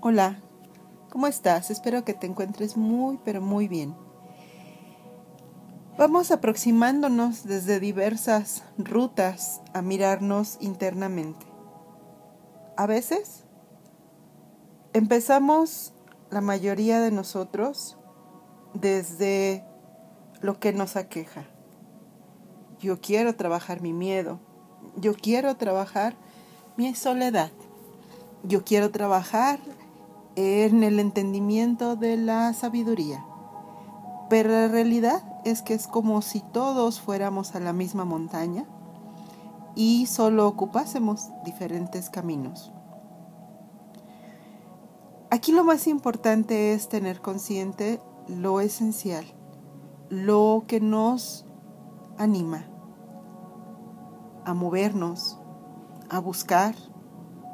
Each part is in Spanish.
Hola, ¿cómo estás? Espero que te encuentres muy, pero muy bien. Vamos aproximándonos desde diversas rutas a mirarnos internamente. A veces empezamos, la mayoría de nosotros, desde lo que nos aqueja. Yo quiero trabajar mi miedo. Yo quiero trabajar mi soledad. Yo quiero trabajar en el entendimiento de la sabiduría. Pero la realidad es que es como si todos fuéramos a la misma montaña y solo ocupásemos diferentes caminos. Aquí lo más importante es tener consciente lo esencial, lo que nos anima a movernos, a buscar,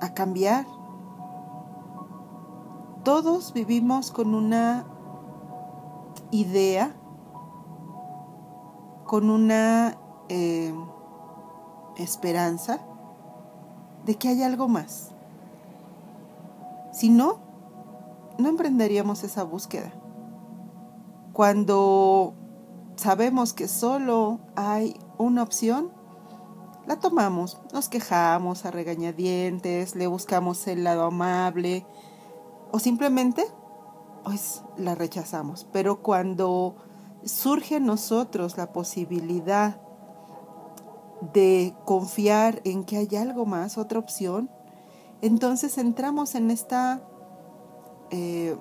a cambiar todos vivimos con una idea, con una eh, esperanza de que hay algo más. Si no, no emprenderíamos esa búsqueda. Cuando sabemos que solo hay una opción, la tomamos, nos quejamos a regañadientes, le buscamos el lado amable, o simplemente pues la rechazamos. Pero cuando surge en nosotros la posibilidad de confiar en que hay algo más, otra opción, entonces entramos en esta eh,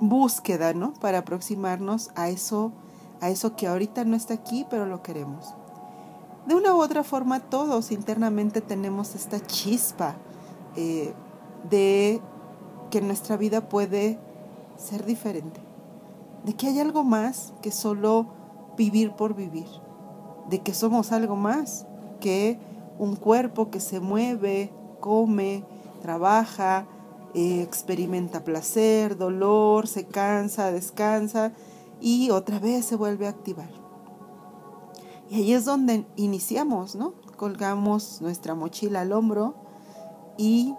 búsqueda, ¿no? Para aproximarnos a eso, a eso que ahorita no está aquí, pero lo queremos. De una u otra forma, todos internamente tenemos esta chispa eh, de que nuestra vida puede ser diferente, de que hay algo más que solo vivir por vivir, de que somos algo más que un cuerpo que se mueve, come, trabaja, eh, experimenta placer, dolor, se cansa, descansa y otra vez se vuelve a activar. Y ahí es donde iniciamos, ¿no? Colgamos nuestra mochila al hombro y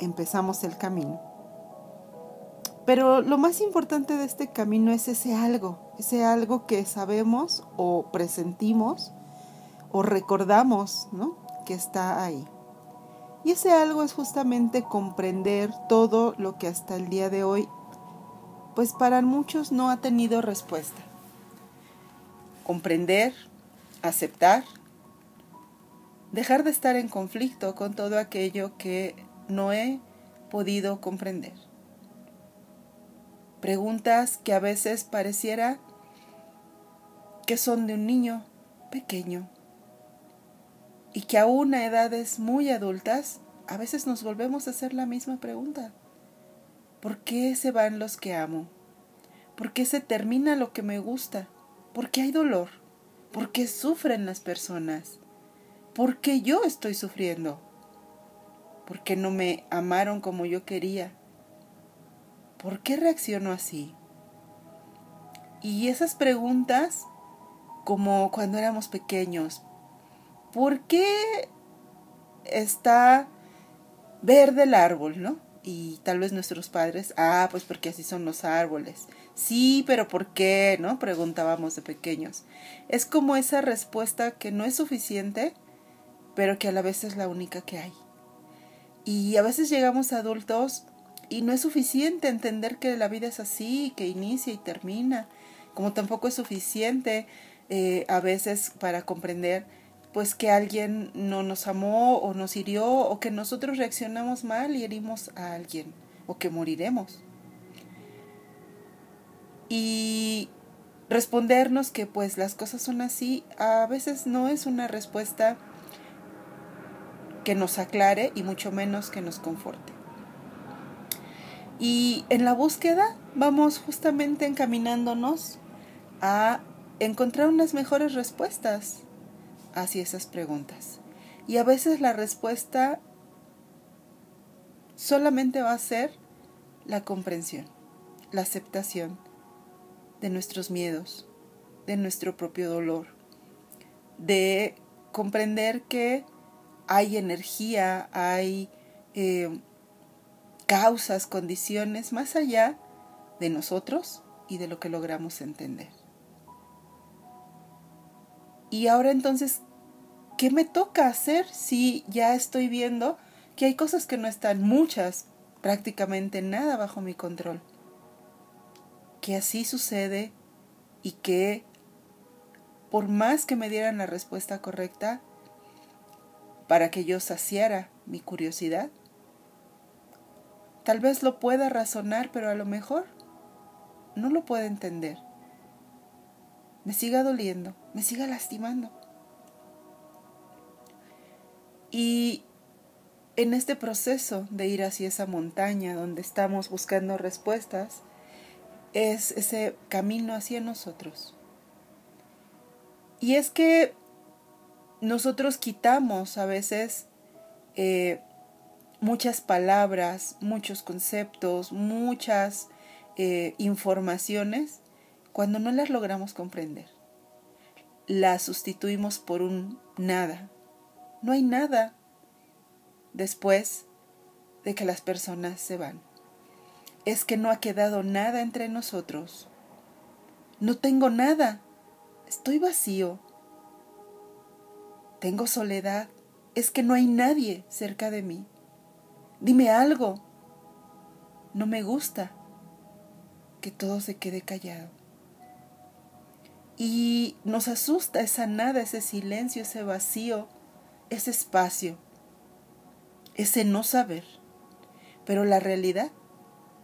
empezamos el camino. Pero lo más importante de este camino es ese algo, ese algo que sabemos o presentimos o recordamos, ¿no? Que está ahí. Y ese algo es justamente comprender todo lo que hasta el día de hoy, pues para muchos no ha tenido respuesta. Comprender, aceptar, dejar de estar en conflicto con todo aquello que no he podido comprender. Preguntas que a veces pareciera que son de un niño pequeño y que aún a edades muy adultas a veces nos volvemos a hacer la misma pregunta. ¿Por qué se van los que amo? ¿Por qué se termina lo que me gusta? ¿Por qué hay dolor? ¿Por qué sufren las personas? ¿Por qué yo estoy sufriendo? ¿Por qué no me amaron como yo quería? ¿Por qué reacciono así? Y esas preguntas, como cuando éramos pequeños, ¿por qué está verde el árbol, no? Y tal vez nuestros padres, ah, pues porque así son los árboles. Sí, pero ¿por qué? ¿No? Preguntábamos de pequeños. Es como esa respuesta que no es suficiente, pero que a la vez es la única que hay. Y a veces llegamos adultos y no es suficiente entender que la vida es así, que inicia y termina, como tampoco es suficiente eh, a veces para comprender pues que alguien no nos amó o nos hirió o que nosotros reaccionamos mal y herimos a alguien o que moriremos. Y respondernos que pues las cosas son así a veces no es una respuesta que nos aclare y mucho menos que nos conforte. Y en la búsqueda vamos justamente encaminándonos a encontrar unas mejores respuestas hacia esas preguntas. Y a veces la respuesta solamente va a ser la comprensión, la aceptación de nuestros miedos, de nuestro propio dolor, de comprender que hay energía, hay eh, causas, condiciones, más allá de nosotros y de lo que logramos entender. Y ahora entonces, ¿qué me toca hacer si ya estoy viendo que hay cosas que no están, muchas, prácticamente nada bajo mi control? Que así sucede y que por más que me dieran la respuesta correcta, para que yo saciara mi curiosidad, tal vez lo pueda razonar, pero a lo mejor no lo pueda entender. Me siga doliendo, me siga lastimando. Y en este proceso de ir hacia esa montaña donde estamos buscando respuestas, es ese camino hacia nosotros. Y es que nosotros quitamos a veces eh, muchas palabras, muchos conceptos, muchas eh, informaciones cuando no las logramos comprender. Las sustituimos por un nada. No hay nada después de que las personas se van. Es que no ha quedado nada entre nosotros. No tengo nada. Estoy vacío. Tengo soledad. Es que no hay nadie cerca de mí. Dime algo. No me gusta que todo se quede callado. Y nos asusta esa nada, ese silencio, ese vacío, ese espacio, ese no saber. Pero la realidad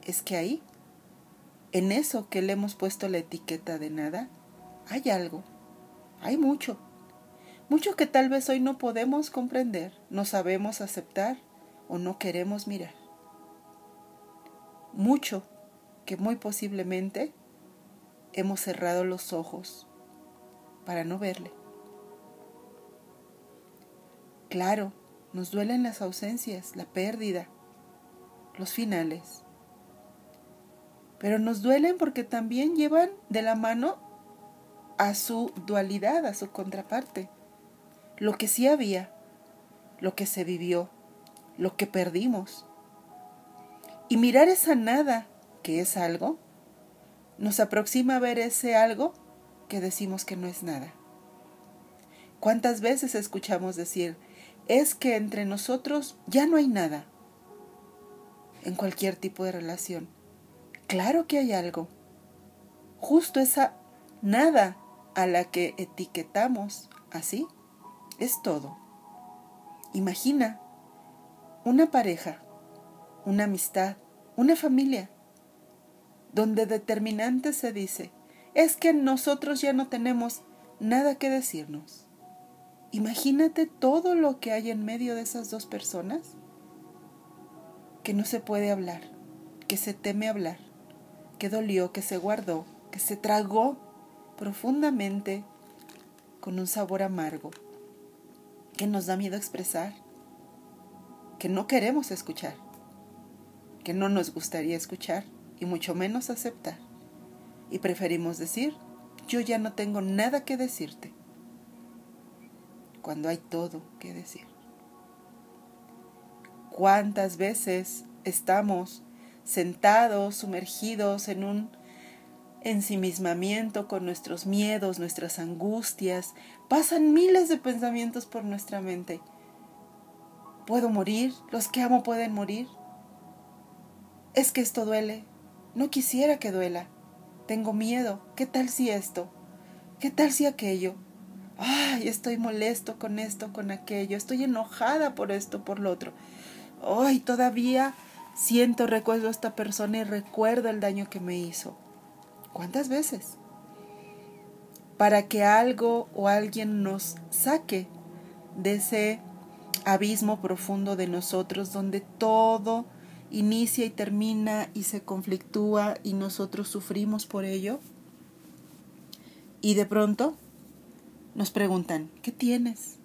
es que ahí, en eso que le hemos puesto la etiqueta de nada, hay algo, hay mucho, mucho que tal vez hoy no podemos comprender, no sabemos aceptar o no queremos mirar. Mucho que muy posiblemente hemos cerrado los ojos para no verle. Claro, nos duelen las ausencias, la pérdida, los finales. Pero nos duelen porque también llevan de la mano a su dualidad, a su contraparte. Lo que sí había, lo que se vivió, lo que perdimos. Y mirar esa nada que es algo, nos aproxima a ver ese algo que decimos que no es nada. ¿Cuántas veces escuchamos decir, es que entre nosotros ya no hay nada? En cualquier tipo de relación. Claro que hay algo. Justo esa nada a la que etiquetamos así es todo. Imagina una pareja, una amistad, una familia donde determinante se dice, es que nosotros ya no tenemos nada que decirnos. Imagínate todo lo que hay en medio de esas dos personas que no se puede hablar, que se teme hablar, que dolió, que se guardó, que se tragó profundamente con un sabor amargo, que nos da miedo expresar, que no queremos escuchar, que no nos gustaría escuchar y mucho menos aceptar. Y preferimos decir, yo ya no tengo nada que decirte, cuando hay todo que decir. ¿Cuántas veces estamos sentados, sumergidos en un ensimismamiento con nuestros miedos, nuestras angustias? Pasan miles de pensamientos por nuestra mente. ¿Puedo morir? ¿Los que amo pueden morir? Es que esto duele, no quisiera que duela. Tengo miedo. ¿Qué tal si esto? ¿Qué tal si aquello? Ay, estoy molesto con esto, con aquello. Estoy enojada por esto, por lo otro. Ay, todavía siento, recuerdo a esta persona y recuerdo el daño que me hizo. ¿Cuántas veces? Para que algo o alguien nos saque de ese abismo profundo de nosotros donde todo inicia y termina y se conflictúa y nosotros sufrimos por ello. Y de pronto nos preguntan, ¿qué tienes?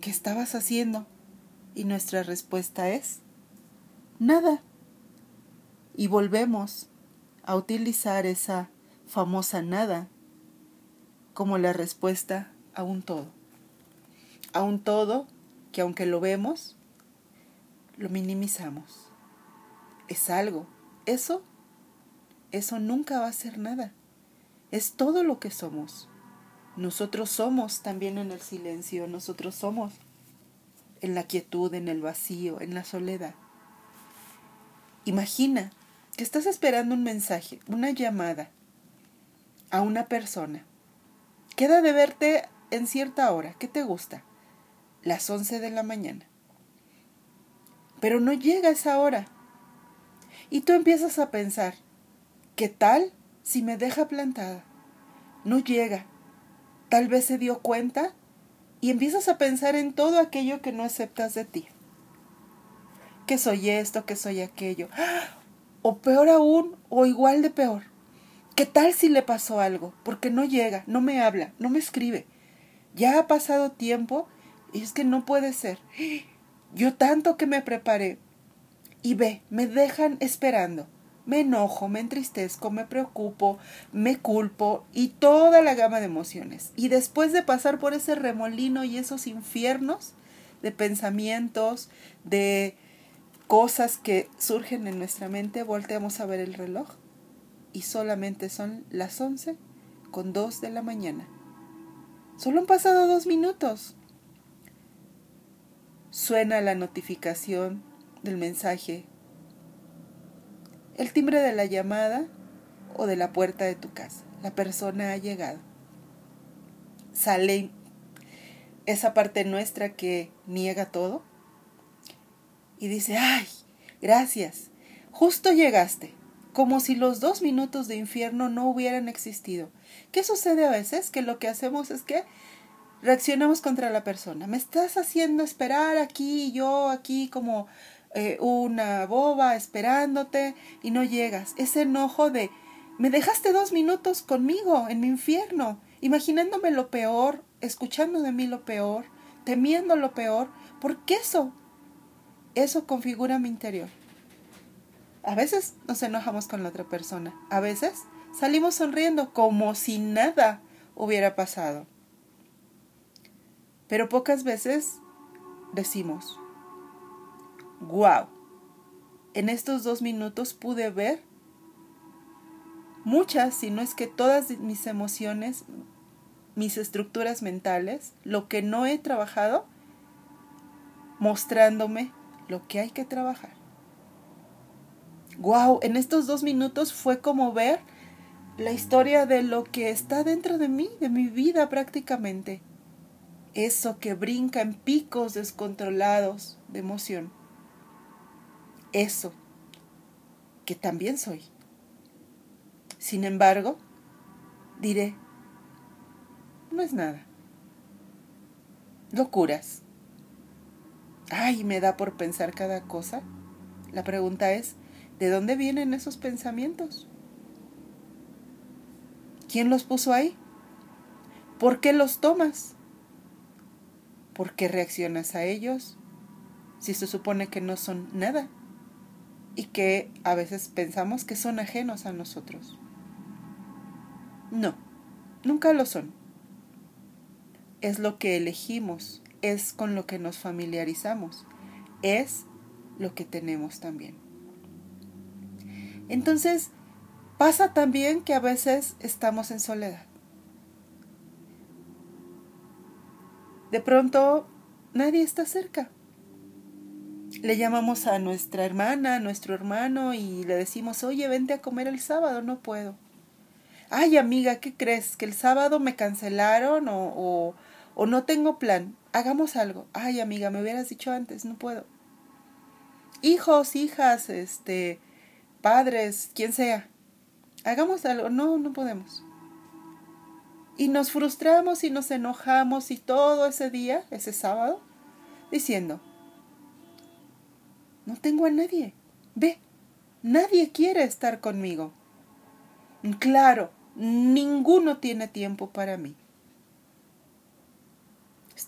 ¿Qué estabas haciendo? Y nuestra respuesta es, nada. Y volvemos a utilizar esa famosa nada como la respuesta a un todo. A un todo que aunque lo vemos, lo minimizamos es algo. Eso, eso nunca va a ser nada. Es todo lo que somos. Nosotros somos también en el silencio, nosotros somos en la quietud, en el vacío, en la soledad. Imagina que estás esperando un mensaje, una llamada a una persona. Queda de verte en cierta hora. ¿Qué te gusta? Las 11 de la mañana. Pero no llega esa hora. Y tú empiezas a pensar, ¿qué tal si me deja plantada? No llega. Tal vez se dio cuenta y empiezas a pensar en todo aquello que no aceptas de ti. Que soy esto, que soy aquello. O peor aún, o igual de peor. ¿Qué tal si le pasó algo? Porque no llega, no me habla, no me escribe. Ya ha pasado tiempo y es que no puede ser. Yo tanto que me preparé. Y ve, me dejan esperando. Me enojo, me entristezco, me preocupo, me culpo y toda la gama de emociones. Y después de pasar por ese remolino y esos infiernos de pensamientos, de cosas que surgen en nuestra mente, volteamos a ver el reloj y solamente son las once con dos de la mañana. Solo han pasado dos minutos. Suena la notificación del mensaje el timbre de la llamada o de la puerta de tu casa. La persona ha llegado. Sale esa parte nuestra que niega todo y dice, ay, gracias, justo llegaste, como si los dos minutos de infierno no hubieran existido. ¿Qué sucede a veces? Que lo que hacemos es que reaccionamos contra la persona. Me estás haciendo esperar aquí, yo aquí como eh, una boba esperándote y no llegas. Ese enojo de me dejaste dos minutos conmigo en mi infierno, imaginándome lo peor, escuchando de mí lo peor, temiendo lo peor, porque eso, eso configura mi interior. A veces nos enojamos con la otra persona, a veces salimos sonriendo como si nada hubiera pasado. Pero pocas veces decimos, wow, en estos dos minutos pude ver muchas, si no es que todas mis emociones, mis estructuras mentales, lo que no he trabajado, mostrándome lo que hay que trabajar. Wow, en estos dos minutos fue como ver la historia de lo que está dentro de mí, de mi vida prácticamente. Eso que brinca en picos descontrolados de emoción eso que también soy. Sin embargo, diré, no es nada. Locuras. Ay, me da por pensar cada cosa. La pregunta es, ¿de dónde vienen esos pensamientos? ¿Quién los puso ahí? ¿Por qué los tomas? ¿Por qué reaccionas a ellos si se supone que no son nada? y que a veces pensamos que son ajenos a nosotros. No, nunca lo son. Es lo que elegimos, es con lo que nos familiarizamos, es lo que tenemos también. Entonces, pasa también que a veces estamos en soledad. De pronto, nadie está cerca le llamamos a nuestra hermana, a nuestro hermano y le decimos, oye, vente a comer el sábado, no puedo. Ay, amiga, ¿qué crees? ¿Que el sábado me cancelaron o, o, o no tengo plan? Hagamos algo. Ay, amiga, me hubieras dicho antes, no puedo. Hijos, hijas, este, padres, quien sea. Hagamos algo. No, no podemos. Y nos frustramos y nos enojamos y todo ese día, ese sábado, diciendo, no tengo a nadie. Ve, nadie quiere estar conmigo. Claro, ninguno tiene tiempo para mí.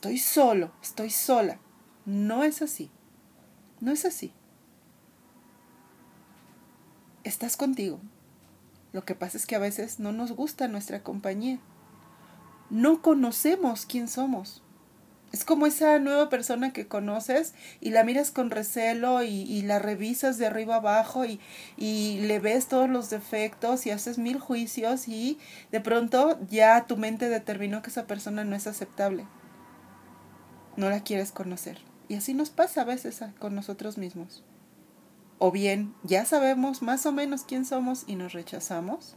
Estoy solo, estoy sola. No es así. No es así. Estás contigo. Lo que pasa es que a veces no nos gusta nuestra compañía. No conocemos quién somos. Es como esa nueva persona que conoces y la miras con recelo y, la revisas de arriba abajo y, y, le ves todos los defectos y haces mil juicios y de pronto ya tu mente determinó que esa persona no es aceptable. No la quieres conocer. Y así nos pasa a veces con nosotros mismos. O bien ya sabemos más o menos quién somos y nos rechazamos.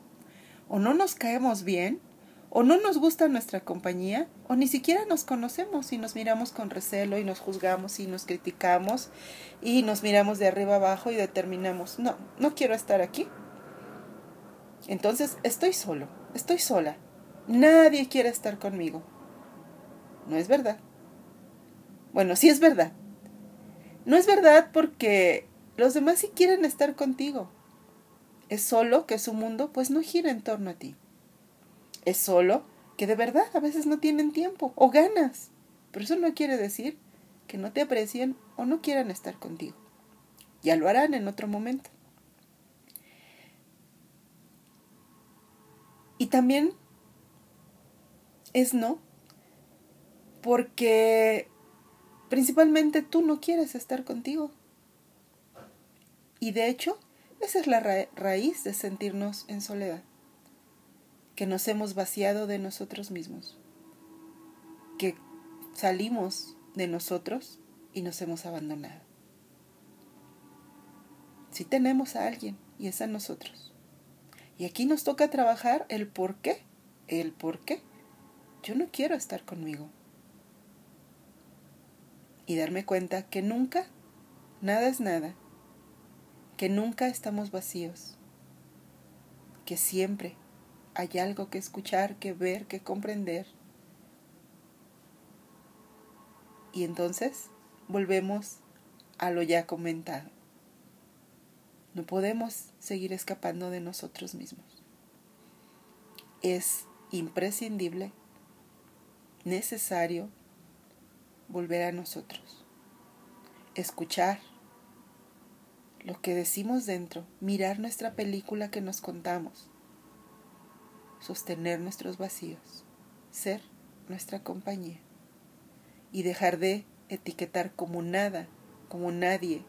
O no nos caemos bien o no nos gusta nuestra compañía, o ni siquiera nos conocemos y nos miramos con recelo y nos juzgamos y nos criticamos y nos miramos de arriba abajo y determinamos, no, no quiero estar aquí. Entonces estoy solo, estoy sola. Nadie quiere estar conmigo. No es verdad. Bueno, sí es verdad. No es verdad porque los demás sí quieren estar contigo. Es solo que su mundo pues no gira en torno a ti. Es solo que de verdad a veces no tienen tiempo o ganas. Pero eso no quiere decir que no te aprecien o no quieran estar contigo. Ya lo harán en otro momento. Y también es no, porque principalmente tú no quieres estar contigo. Y de hecho, esa es la raíz de sentirnos en soledad que nos hemos vaciado de nosotros mismos, que salimos de nosotros y nos hemos abandonado. Si tenemos a alguien y es a nosotros. Y aquí nos toca trabajar el por qué, el por qué. Yo no quiero estar conmigo. Y darme cuenta que nunca, nada es nada, que nunca estamos vacíos, que siempre hay algo que escuchar, que ver, que comprender. Y entonces volvemos a lo ya comentado. No podemos seguir escapando de nosotros mismos. Es imprescindible, necesario volver a nosotros. Escuchar lo que decimos dentro, mirar nuestra película que nos contamos sostener nuestros vacíos, ser nuestra compañía y dejar de etiquetar como nada, como nadie,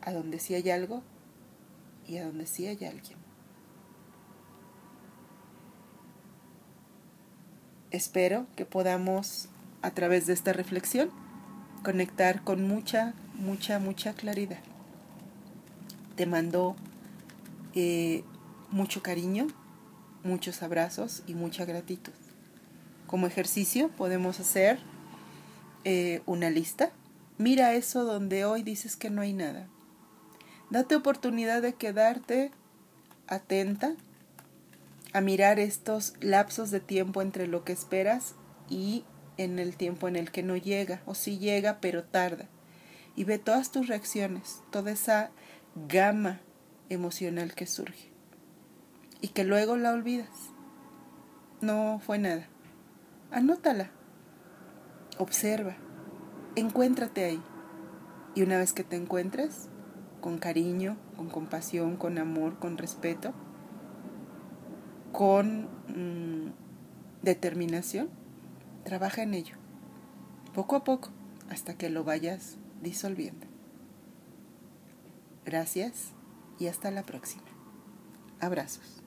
a donde sí hay algo y a donde sí hay alguien. Espero que podamos, a través de esta reflexión, conectar con mucha, mucha, mucha claridad. Te mando eh, mucho cariño, muchos abrazos y mucha gratitud. Como ejercicio podemos hacer eh, una lista. Mira eso donde hoy dices que no hay nada. Date oportunidad de quedarte atenta a mirar estos lapsos de tiempo entre lo que esperas y en el tiempo en el que no llega, o si llega pero tarda. Y ve todas tus reacciones, toda esa gama emocional que surge y que luego la olvidas. No fue nada. Anótala. Observa. Encuéntrate ahí. Y una vez que te encuentres, con cariño, con compasión, con amor, con respeto, con mm, determinación, trabaja en ello. Poco a poco, hasta que lo vayas disolviendo. Gracias y hasta la próxima. Abrazos.